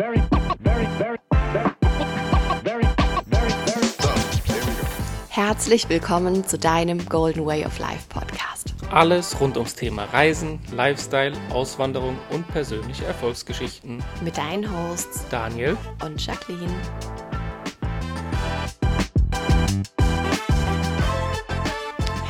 very, very, very, very, very, very, very. Herzlich willkommen zu deinem Golden Way of Life Podcast. Alles rund ums Thema Reisen, Lifestyle, Auswanderung und persönliche Erfolgsgeschichten. Mit deinen Hosts Daniel, und Jacqueline.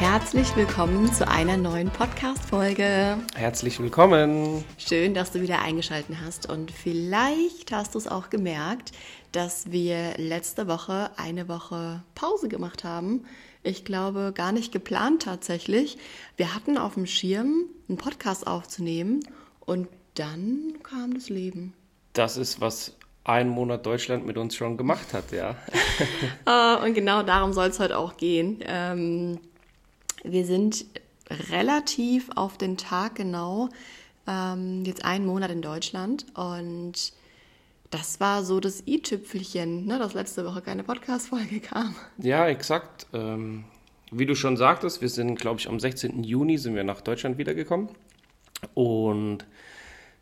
Herzlich willkommen zu einer neuen Podcast-Folge. herzlich willkommen. Schön, dass du wieder eingeschaltet hast. Und vielleicht hast du es auch gemerkt, dass wir letzte Woche eine Woche Pause gemacht haben. Ich glaube, gar nicht geplant tatsächlich. Wir hatten auf dem Schirm, einen Podcast aufzunehmen und dann kam das Leben. Das ist, was ein Monat Deutschland mit uns schon gemacht hat, ja. Äh, und genau darum soll es heute auch gehen. Ähm, wir sind relativ auf den Tag genau ähm, jetzt einen Monat in Deutschland und das war so das i-Tüpfelchen, ne, dass letzte Woche keine Podcast-Folge kam. Ja, exakt. Ähm, wie du schon sagtest, wir sind, glaube ich, am 16. Juni sind wir nach Deutschland wiedergekommen und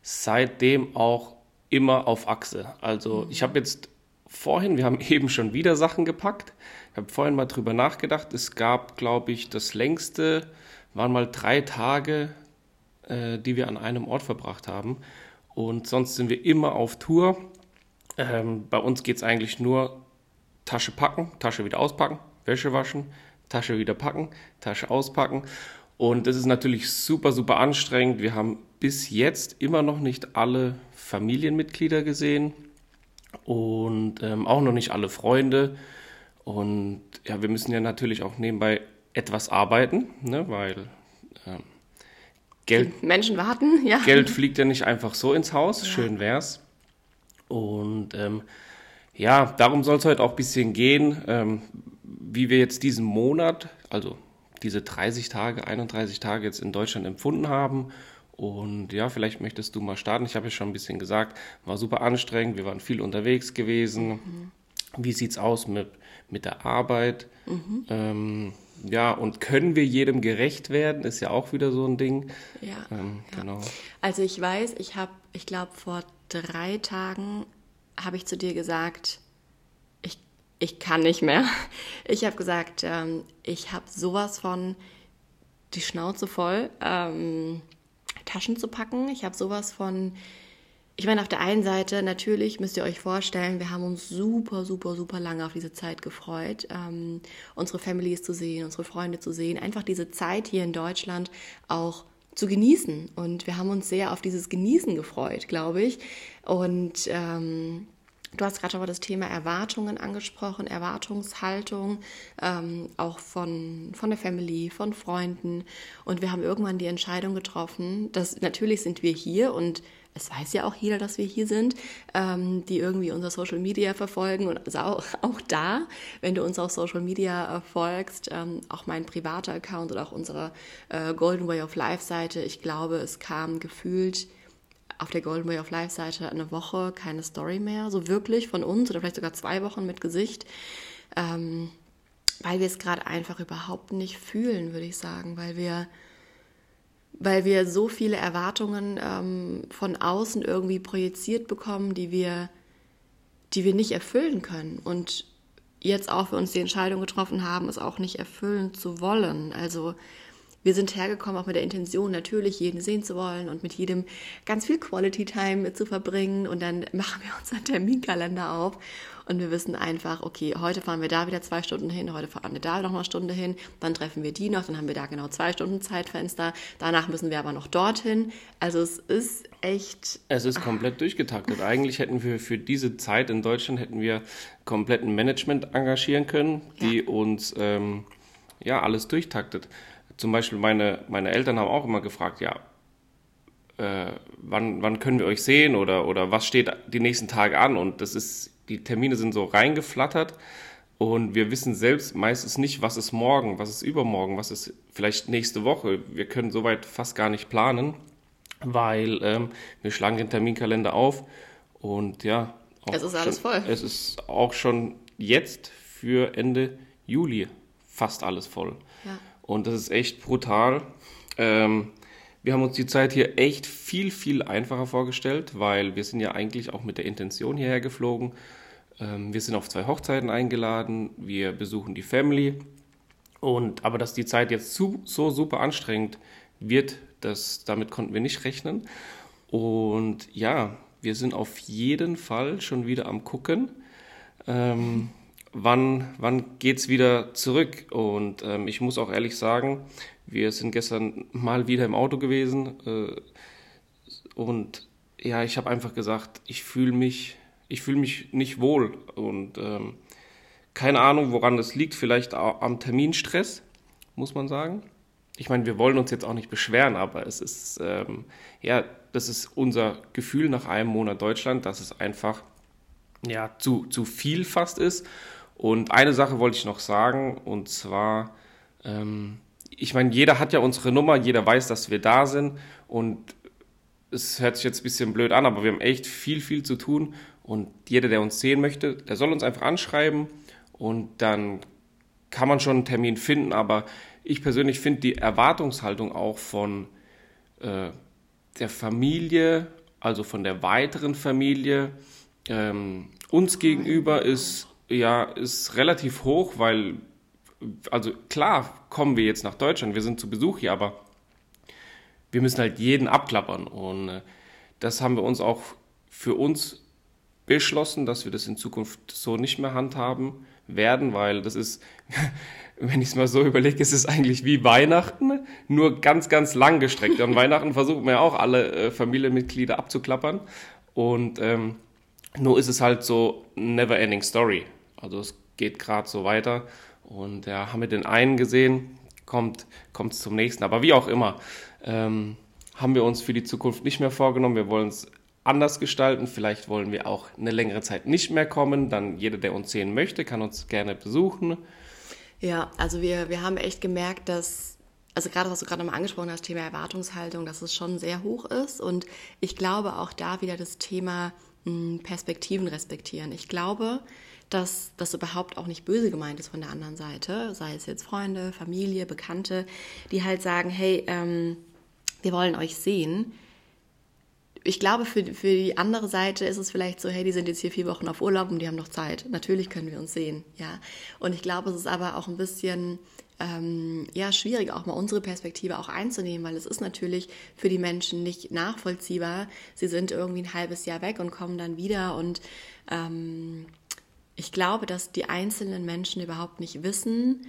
seitdem auch immer auf Achse. Also ich habe jetzt vorhin, wir haben eben schon wieder Sachen gepackt. Ich habe vorhin mal drüber nachgedacht. Es gab, glaube ich, das längste waren mal drei Tage, äh, die wir an einem Ort verbracht haben. Und sonst sind wir immer auf Tour. Ähm, bei uns geht es eigentlich nur Tasche packen, Tasche wieder auspacken, Wäsche waschen, Tasche wieder packen, Tasche auspacken. Und das ist natürlich super, super anstrengend. Wir haben bis jetzt immer noch nicht alle Familienmitglieder gesehen und ähm, auch noch nicht alle Freunde. Und ja, wir müssen ja natürlich auch nebenbei etwas arbeiten, ne, weil ähm, Geld, Menschen warten, ja. Geld fliegt ja nicht einfach so ins Haus, schön wär's. Und ähm, ja, darum soll es heute auch ein bisschen gehen, ähm, wie wir jetzt diesen Monat, also diese 30 Tage, 31 Tage jetzt in Deutschland empfunden haben. Und ja, vielleicht möchtest du mal starten. Ich habe ja schon ein bisschen gesagt, war super anstrengend, wir waren viel unterwegs gewesen. Wie sieht's aus mit, mit der Arbeit? Ähm, ja, und können wir jedem gerecht werden? Ist ja auch wieder so ein Ding. Ja, Ähm, ja. Genau. Also ich weiß, ich habe, ich glaube, vor drei Tagen habe ich zu dir gesagt, ich, ich kann nicht mehr. Ich habe gesagt, ähm, ich habe sowas von die Schnauze voll, ähm, Taschen zu packen. Ich habe sowas von, ich meine, auf der einen Seite natürlich müsst ihr euch vorstellen, wir haben uns super, super, super lange auf diese Zeit gefreut, ähm, unsere Families zu sehen, unsere Freunde zu sehen, einfach diese Zeit hier in Deutschland auch zu genießen. Und wir haben uns sehr auf dieses Genießen gefreut, glaube ich. Und ähm, du hast gerade aber das Thema Erwartungen angesprochen, Erwartungshaltung, ähm, auch von, von der Family, von Freunden. Und wir haben irgendwann die Entscheidung getroffen, dass natürlich sind wir hier und es weiß ja auch jeder, dass wir hier sind, ähm, die irgendwie unser Social Media verfolgen und also auch, auch da, wenn du uns auf Social Media äh, folgst, ähm, auch mein privater Account oder auch unsere äh, Golden Way of Life Seite, ich glaube, es kam gefühlt auf der Golden Way of Life Seite eine Woche keine Story mehr, so wirklich von uns oder vielleicht sogar zwei Wochen mit Gesicht, ähm, weil wir es gerade einfach überhaupt nicht fühlen, würde ich sagen, weil wir weil wir so viele Erwartungen ähm, von außen irgendwie projiziert bekommen, die wir, die wir nicht erfüllen können. Und jetzt auch für uns die Entscheidung getroffen haben, es auch nicht erfüllen zu wollen. Also wir sind hergekommen auch mit der Intention, natürlich jeden sehen zu wollen und mit jedem ganz viel Quality Time zu verbringen. Und dann machen wir unseren Terminkalender auf und wir wissen einfach, okay, heute fahren wir da wieder zwei Stunden hin, heute fahren wir da noch eine Stunde hin, dann treffen wir die noch, dann haben wir da genau zwei Stunden Zeitfenster. Danach müssen wir aber noch dorthin. Also es ist echt Es ist komplett durchgetaktet. Eigentlich hätten wir für diese Zeit in Deutschland hätten wir komplett ein Management engagieren können, die Ja. uns ähm, ja alles durchtaktet. Zum Beispiel meine, meine Eltern haben auch immer gefragt, ja, äh, wann, wann können wir euch sehen oder, oder was steht die nächsten Tage an? Und das ist, die Termine sind so reingeflattert und wir wissen selbst meistens nicht, was ist morgen, was ist übermorgen, was ist vielleicht nächste Woche. Wir können soweit fast gar nicht planen, weil ähm, wir schlagen den Terminkalender auf und ja. Es ist alles schon, voll. Es ist auch schon jetzt für Ende Juli fast alles voll. Ja. Und das ist echt brutal. Ähm, Wir haben uns die Zeit hier echt viel, viel einfacher vorgestellt, weil wir sind ja eigentlich auch mit der Intention hierher geflogen. Ähm, wir sind auf zwei Hochzeiten eingeladen, wir besuchen die Family. Und aber dass die Zeit jetzt zu, so super anstrengend wird, das, damit konnten wir nicht rechnen. Und ja, wir sind auf jeden Fall schon wieder am gucken. Ähm, wann wann geht es wieder zurück? Und ähm, ich muss auch ehrlich sagen, wir sind gestern mal wieder im Auto gewesen. Äh, und ja, ich habe einfach gesagt, ich fühle mich, ich mich nicht wohl. Und ähm, keine Ahnung, woran das liegt. Vielleicht am Terminstress, muss man sagen. Ich meine, wir wollen uns jetzt auch nicht beschweren, aber es ist, ähm, ja, das ist unser Gefühl nach einem Monat Deutschland, dass es einfach ja, zu, zu viel fast ist. Und eine Sache wollte ich noch sagen, und zwar, ähm, ich meine, jeder hat ja unsere Nummer, jeder weiß, dass wir da sind und es hört sich jetzt ein bisschen blöd an, aber wir haben echt viel, viel zu tun und jeder, der uns sehen möchte, der soll uns einfach anschreiben und dann kann man schon einen Termin finden, aber ich persönlich finde die Erwartungshaltung auch von äh, der Familie, also von der weiteren Familie, ähm, uns gegenüber ist ja ist relativ hoch, weil also klar kommen wir jetzt nach Deutschland, wir sind zu Besuch hier, aber wir müssen halt jeden abklappern und äh, das haben wir uns auch für uns beschlossen, dass wir das in Zukunft so nicht mehr handhaben werden, weil das ist, wenn ich es mal so überlege, ist es eigentlich wie Weihnachten, nur ganz, ganz lang gestreckt. Und Weihnachten versuchen wir ja auch alle äh, Familienmitglieder abzuklappern. Und ähm, nur ist es halt so never ending story. Also es geht gerade so weiter. Und ja, haben wir den einen gesehen, kommt es zum nächsten. Aber wie auch immer, ähm, haben wir uns für die Zukunft nicht mehr vorgenommen. Wir wollen es anders gestalten. Vielleicht wollen wir auch eine längere Zeit nicht mehr kommen. Dann jeder, der uns sehen möchte, kann uns gerne besuchen. Ja, also wir, wir haben echt gemerkt, dass, also gerade was du gerade nochmal angesprochen hast, Thema Erwartungshaltung, dass es schon sehr hoch ist. Und ich glaube auch da wieder das Thema hm, Perspektiven respektieren. Ich glaube, dass das überhaupt auch nicht böse gemeint ist von der anderen Seite, sei es jetzt Freunde, Familie, Bekannte, die halt sagen, hey, ähm, wir wollen euch sehen ich glaube, für, für die andere Seite ist es vielleicht so, hey, die sind jetzt hier vier Wochen auf Urlaub und die haben noch Zeit. Natürlich können wir uns sehen, ja. Und ich glaube, es ist aber auch ein bisschen ähm, ja, schwierig, auch mal unsere Perspektive auch einzunehmen, weil es ist natürlich für die Menschen nicht nachvollziehbar. Sie sind irgendwie ein halbes Jahr weg und kommen dann wieder und ähm, ich glaube, dass die einzelnen Menschen überhaupt nicht wissen,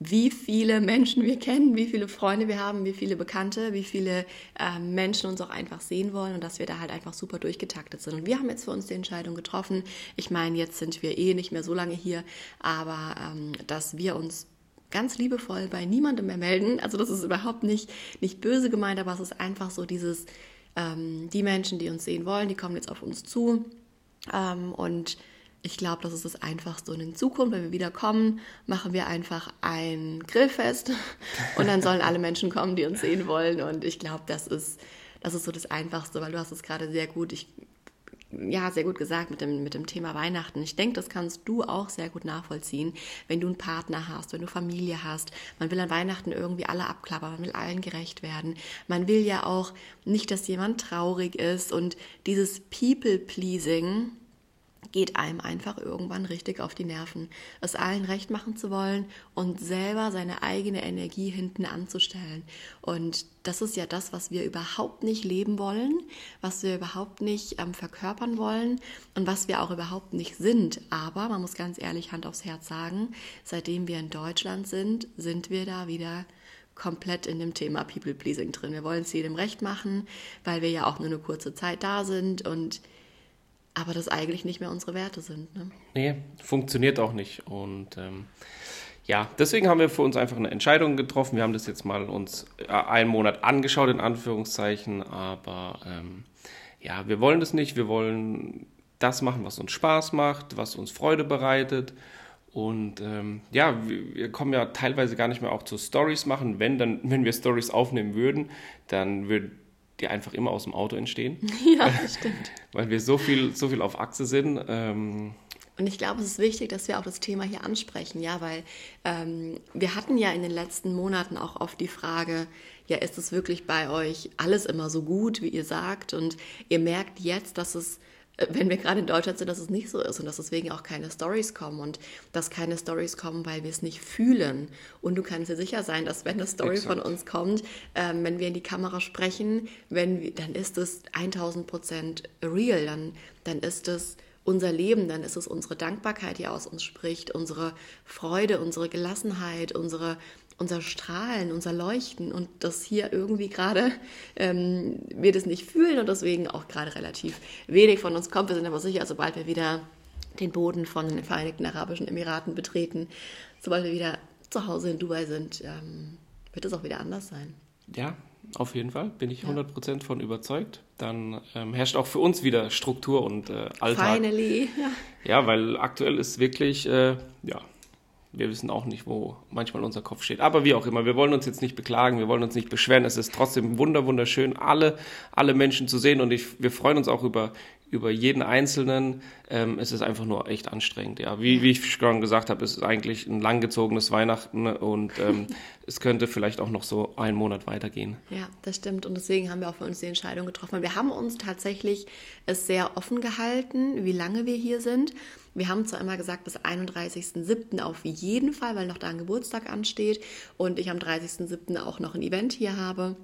wie viele Menschen wir kennen, wie viele Freunde wir haben, wie viele Bekannte, wie viele äh, Menschen uns auch einfach sehen wollen und dass wir da halt einfach super durchgetaktet sind. Und wir haben jetzt für uns die Entscheidung getroffen. Ich meine, jetzt sind wir eh nicht mehr so lange hier, aber ähm, dass wir uns ganz liebevoll bei niemandem mehr melden. Also das ist überhaupt nicht, nicht böse gemeint, aber es ist einfach so dieses, ähm, die Menschen, die uns sehen wollen, die kommen jetzt auf uns zu ähm, und ich glaube, das ist das Einfachste. Und in Zukunft, wenn wir wieder kommen, machen wir einfach ein Grillfest und dann sollen alle Menschen kommen, die uns sehen wollen. Und ich glaube, das ist, das ist so das Einfachste, weil du hast es gerade sehr gut, ich, ja, sehr gut gesagt mit dem, mit dem Thema Weihnachten. Ich denke, das kannst du auch sehr gut nachvollziehen, wenn du einen Partner hast, wenn du Familie hast. Man will an Weihnachten irgendwie alle abklappern, man will allen gerecht werden. Man will ja auch nicht, dass jemand traurig ist und dieses People-Pleasing, geht einem einfach irgendwann richtig auf die Nerven, es allen recht machen zu wollen und selber seine eigene Energie hinten anzustellen. Und das ist ja das, was wir überhaupt nicht leben wollen, was wir überhaupt nicht ähm, verkörpern wollen und was wir auch überhaupt nicht sind. Aber man muss ganz ehrlich Hand aufs Herz sagen, seitdem wir in Deutschland sind, sind wir da wieder komplett in dem Thema People Pleasing drin. Wir wollen es jedem recht machen, weil wir ja auch nur eine kurze Zeit da sind und aber das eigentlich nicht mehr unsere Werte sind. Ne? Nee, funktioniert auch nicht. Und ähm, ja, deswegen haben wir für uns einfach eine Entscheidung getroffen. Wir haben das jetzt mal uns äh, einen Monat angeschaut, in Anführungszeichen, aber ähm, ja, wir wollen das nicht. Wir wollen das machen, was uns Spaß macht, was uns Freude bereitet. Und ähm, ja, wir, kommen ja teilweise gar nicht mehr auch zu Stories machen. Wenn dann, wenn wir Stories aufnehmen würden, dann würde die einfach immer aus dem Auto entstehen. Ja, das stimmt. Weil wir so viel, so viel auf Achse sind. Ähm, Und ich glaube, es ist wichtig, dass wir auch das Thema hier ansprechen, ja, weil ähm, wir hatten ja in den letzten Monaten auch oft die Frage, ja, ist es wirklich bei euch alles immer so gut, wie ihr sagt? Und ihr merkt jetzt, dass es wenn wir gerade in Deutschland sind, dass es nicht so ist und dass deswegen auch keine Stories kommen und dass keine Stories kommen, weil wir es nicht fühlen. Und du kannst dir sicher sein, dass wenn eine Story Exakt. von uns kommt, ähm, wenn wir in die Kamera sprechen, wenn wir, dann ist es 1000 Prozent real, dann, dann ist es unser Leben, dann ist es unsere Dankbarkeit, die aus uns spricht, unsere Freude, unsere Gelassenheit, unsere unser Strahlen, unser Leuchten und das hier irgendwie gerade ähm, wir das nicht fühlen und deswegen auch gerade relativ wenig von uns kommt. Wir sind aber sicher, sobald wir wieder den Boden von den Vereinigten Arabischen Emiraten betreten, sobald wir wieder zu Hause in Dubai sind, ähm, wird es auch wieder anders sein. Ja, auf jeden Fall, bin ich 100% ja. von überzeugt. Dann ähm, herrscht auch für uns wieder Struktur und äh, Alltag. Finally. Ja. ja, weil aktuell ist wirklich, äh, ja, wir wissen auch nicht, wo manchmal unser Kopf steht. Aber wie auch immer, wir wollen uns jetzt nicht beklagen, wir wollen uns nicht beschweren. Es ist trotzdem wunder wunderschön, alle, alle Menschen zu sehen und ich, wir freuen uns auch über, über jeden Einzelnen. Ähm, es ist einfach nur echt anstrengend. Ja, wie, wie ich schon gesagt habe, es ist eigentlich ein langgezogenes Weihnachten und ähm, es könnte vielleicht auch noch so einen Monat weitergehen. Ja, das stimmt und deswegen haben wir auch für uns die Entscheidung getroffen. Wir haben uns tatsächlich es sehr offen gehalten, wie lange wir hier sind. Wir haben zwar immer gesagt, bis 31.07. auf jeden Fall, weil noch da ein Geburtstag ansteht und ich am 30.07. auch noch ein Event hier habe.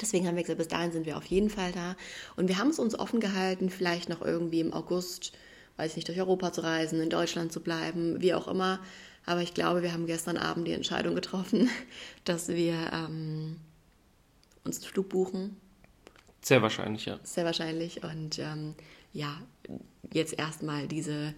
Deswegen haben wir gesagt, bis dahin sind wir auf jeden Fall da. Und wir haben es uns offen gehalten, vielleicht noch irgendwie im August, weiß ich nicht, durch Europa zu reisen, in Deutschland zu bleiben, wie auch immer. Aber ich glaube, wir haben gestern Abend die Entscheidung getroffen, dass wir ähm, uns einen Flug buchen. Sehr wahrscheinlich, ja. Sehr wahrscheinlich. Und ähm, ja, jetzt erstmal diese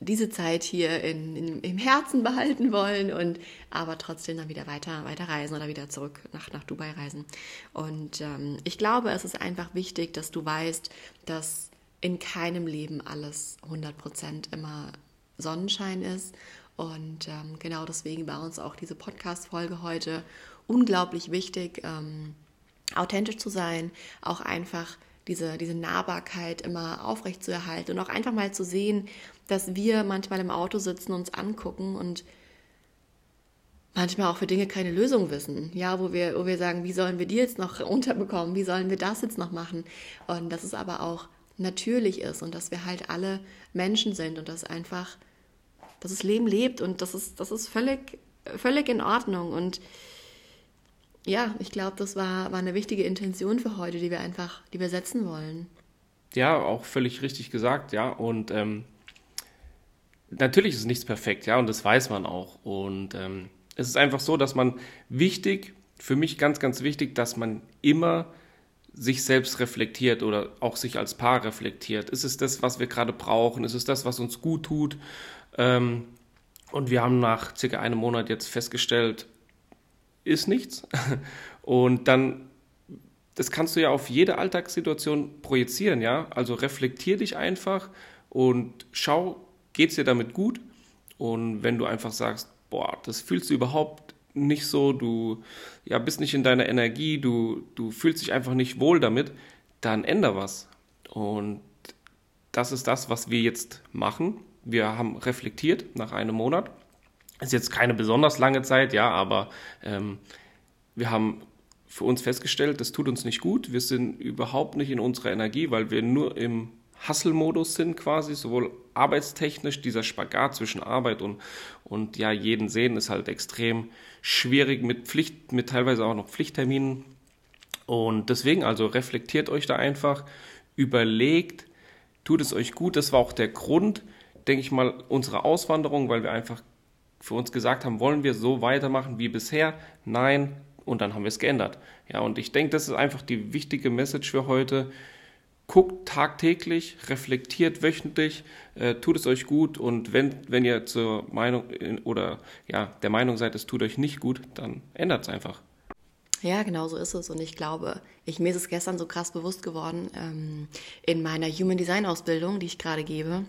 diese Zeit hier in, in, im Herzen behalten wollen und aber trotzdem dann wieder weiter, weiter reisen oder wieder zurück nach, nach Dubai reisen. Und ähm, ich glaube, es ist einfach wichtig, dass du weißt, dass in keinem Leben alles 100% immer Sonnenschein ist. Und ähm, genau deswegen war uns auch diese Podcast-Folge heute unglaublich wichtig, ähm, authentisch zu sein, auch einfach diese, diese Nahbarkeit immer aufrecht zu erhalten und auch einfach mal zu sehen, dass wir manchmal im Auto sitzen, uns angucken und manchmal auch für Dinge keine Lösung wissen. Ja, wo wir, wo wir sagen, wie sollen wir die jetzt noch unterbekommen? Wie sollen wir das jetzt noch machen? Und dass es aber auch natürlich ist und dass wir halt alle Menschen sind und dass einfach, dass das Leben lebt und das ist, das ist völlig, völlig in Ordnung. Und ja, ich glaube, das war, war eine wichtige Intention für heute, die wir einfach, die wir setzen wollen. Ja, auch völlig richtig gesagt, ja. Und ähm, natürlich ist nichts perfekt, ja, und das weiß man auch. Und ähm, es ist einfach so, dass man wichtig, für mich ganz, ganz wichtig, dass man immer sich selbst reflektiert oder auch sich als Paar reflektiert. Ist es das, was wir gerade brauchen? Ist es das, was uns gut tut? Ähm, und wir haben nach circa einem Monat jetzt festgestellt, ist nichts. Und dann, das kannst du ja auf jede Alltagssituation projizieren, ja. Also reflektier dich einfach und schau, geht es dir damit gut? Und wenn du einfach sagst, boah, das fühlst du überhaupt nicht so, du ja, bist nicht in deiner Energie, du, du fühlst dich einfach nicht wohl damit, dann änder was. Und das ist das, was wir jetzt machen. Wir haben reflektiert nach einem Monat ist jetzt keine besonders lange Zeit, ja, aber ähm, wir haben für uns festgestellt, das tut uns nicht gut. Wir sind überhaupt nicht in unserer Energie, weil wir nur im Hustle-Modus sind quasi, sowohl arbeitstechnisch, dieser Spagat zwischen Arbeit und, und ja, jeden sehen ist halt extrem schwierig mit Pflicht, mit teilweise auch noch Pflichtterminen. Und deswegen also reflektiert euch da einfach, überlegt, tut es euch gut. Das war auch der Grund, denke ich mal, unserer Auswanderung, weil wir einfach für uns gesagt haben, wollen wir so weitermachen wie bisher? Nein. Und dann haben wir es geändert. Ja, und ich denke, das ist einfach die wichtige Message für heute. Guckt tagtäglich, reflektiert wöchentlich, äh, tut es euch gut und wenn, wenn ihr zur Meinung oder ja, der Meinung seid, es tut euch nicht gut, dann ändert es einfach. Ja, genau so ist es. Und ich glaube, ich, mir ist es gestern so krass bewusst geworden, ähm, in meiner Human Design Ausbildung, die ich gerade gebe,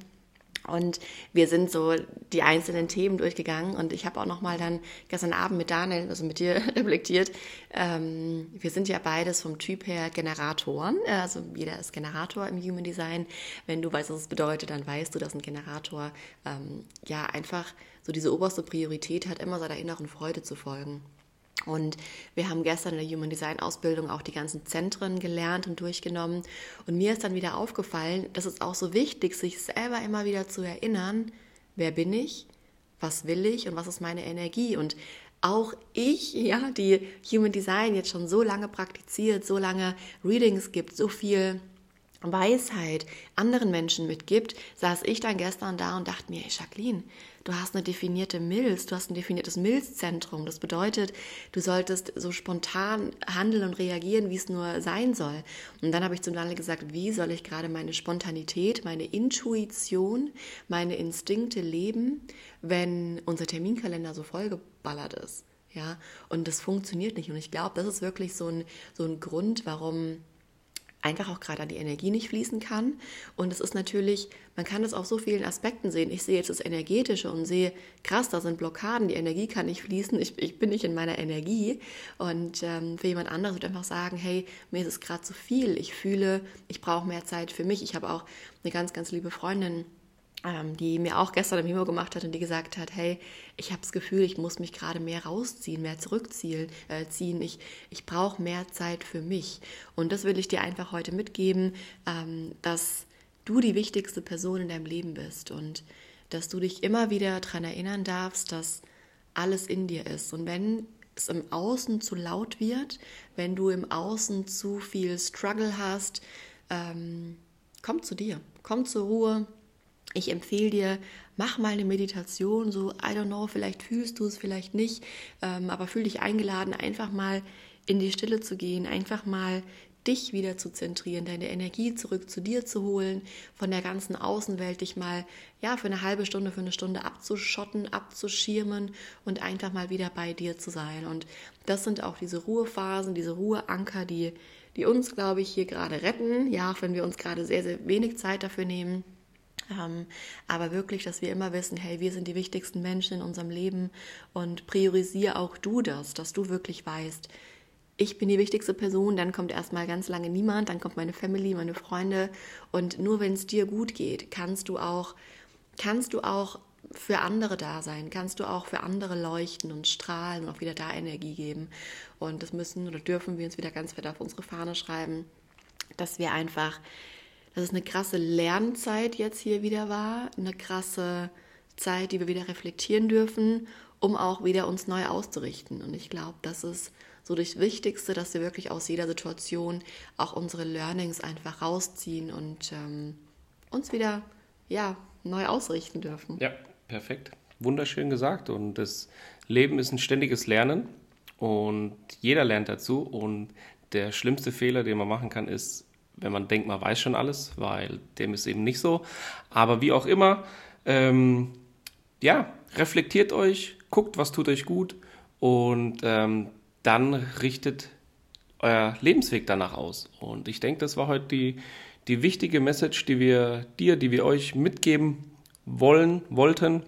Und wir sind so die einzelnen Themen durchgegangen und ich habe auch noch mal dann gestern Abend mit Daniel, also mit dir, reflektiert. Ähm, wir sind ja beides vom Typ her Generatoren. Also jeder ist Generator im Human Design. Wenn du weißt, was es bedeutet, dann weißt du, dass ein Generator ähm, ja einfach so diese oberste Priorität hat, immer seiner inneren Freude zu folgen. Und wir haben gestern in der Human Design Ausbildung auch die ganzen Zentren gelernt und durchgenommen. Und mir ist dann wieder aufgefallen, dass es auch so wichtig, sich selber immer wieder zu erinnern, wer bin ich, was will ich und was ist meine Energie. Und auch ich, ja, die Human Design jetzt schon so lange praktiziert, so lange Readings gibt, so viel Weisheit anderen Menschen mitgibt, saß ich dann gestern da und dachte mir, hey Jacqueline, du hast eine definierte Milz, du hast ein definiertes Milzzentrum. Das bedeutet, du solltest so spontan handeln und reagieren, wie es nur sein soll. Und dann habe ich zum Daniel gesagt, wie soll ich gerade meine Spontanität, meine Intuition, meine Instinkte leben, wenn unser Terminkalender so vollgeballert ist. Ja, und das funktioniert nicht. Und ich glaube, das ist wirklich so ein, so ein Grund, warum einfach auch gerade die Energie nicht fließen kann. Und es ist natürlich, man kann das auf so vielen Aspekten sehen. Ich sehe jetzt das Energetische und sehe, krass, da sind Blockaden, die Energie kann nicht fließen, ich, ich bin nicht in meiner Energie. Und ähm, für jemand anderes wird einfach sagen, hey, mir ist es gerade zu viel, ich fühle, ich brauche mehr Zeit für mich. Ich habe auch eine ganz, ganz liebe Freundin, die mir auch gestern im Mimo gemacht hat und die gesagt hat, hey, ich habe das Gefühl, ich muss mich gerade mehr rausziehen, mehr zurückziehen. Äh, ziehen. Ich, ich brauche mehr Zeit für mich. Und das will ich dir einfach heute mitgeben, ähm, dass du die wichtigste Person in deinem Leben bist und dass du dich immer wieder daran erinnern darfst, dass alles in dir ist. Und wenn es im Außen zu laut wird, wenn du im Außen zu viel Struggle hast, ähm, komm zu dir, komm zur Ruhe, ich empfehle dir, mach mal eine Meditation, so, I don't know, vielleicht fühlst du es, vielleicht nicht, ähm, aber fühl dich eingeladen, einfach mal in die Stille zu gehen, einfach mal dich wieder zu zentrieren, deine Energie zurück zu dir zu holen, von der ganzen Außenwelt dich mal ja für eine halbe Stunde, für eine Stunde abzuschotten, abzuschirmen und einfach mal wieder bei dir zu sein. Und das sind auch diese Ruhephasen, diese Ruheanker, die, die uns, glaube ich, hier gerade retten. Ja, auch wenn wir uns gerade sehr, sehr wenig Zeit dafür nehmen. Aber wirklich, dass wir immer wissen, hey, wir sind die wichtigsten Menschen in unserem Leben und priorisiere auch du das, dass du wirklich weißt, ich bin die wichtigste Person, dann kommt erstmal ganz lange niemand, dann kommt meine Family, meine Freunde und nur wenn es dir gut geht, kannst du auch, kannst du auch für andere da sein, kannst du auch für andere leuchten und strahlen und auch wieder da Energie geben. Und das müssen oder dürfen wir uns wieder ganz fett auf unsere Fahne schreiben, dass wir einfach dass es eine krasse Lernzeit jetzt hier wieder war, eine krasse Zeit, die wir wieder reflektieren dürfen, um auch wieder uns neu auszurichten. Und ich glaube, das ist so das Wichtigste, dass wir wirklich aus jeder Situation auch unsere Learnings einfach rausziehen und ähm, uns wieder ja, neu ausrichten dürfen. Ja, perfekt. Wunderschön gesagt. Und das Leben ist ein ständiges Lernen und jeder lernt dazu. Und der schlimmste Fehler, den man machen kann, ist, wenn man denkt, man weiß schon alles, weil dem ist eben nicht so. Aber wie auch immer, ähm, ja, reflektiert euch, guckt, was tut euch gut und ähm, dann richtet euer Lebensweg danach aus. Und ich denke, das war heute die, die wichtige Message, die wir dir, die wir euch mitgeben wollen, wollten.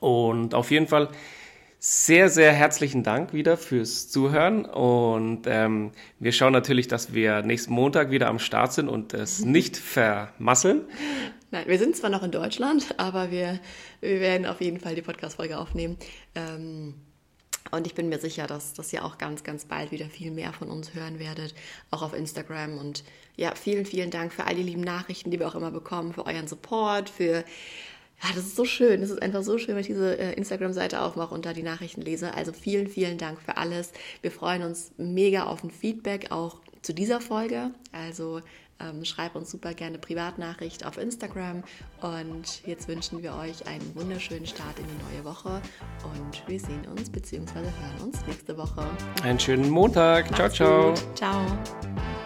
Und auf jeden Fall sehr, sehr herzlichen Dank wieder fürs Zuhören und ähm, wir schauen natürlich, dass wir nächsten Montag wieder am Start sind und es nicht vermasseln. Nein, wir sind zwar noch in Deutschland, aber wir, wir werden auf jeden Fall die Podcast-Folge aufnehmen. Ähm, und ich bin mir sicher, dass, dass ihr auch ganz, ganz bald wieder viel mehr von uns hören werdet, auch auf Instagram. Und ja, vielen, vielen Dank für all die lieben Nachrichten, die wir auch immer bekommen, für euren Support, für ja, das ist so schön. Das ist einfach so schön, wenn ich diese äh, Instagram-Seite aufmache und da die Nachrichten lese. Also vielen, vielen Dank für alles. Wir freuen uns mega auf ein Feedback auch zu dieser Folge. Also ähm, schreib uns super gerne Privatnachricht auf Instagram. Und jetzt wünschen wir euch einen wunderschönen Start in die neue Woche. Und wir sehen uns bzw. hören uns nächste Woche. Einen schönen Montag. Macht's ciao, ciao. Gut. Ciao.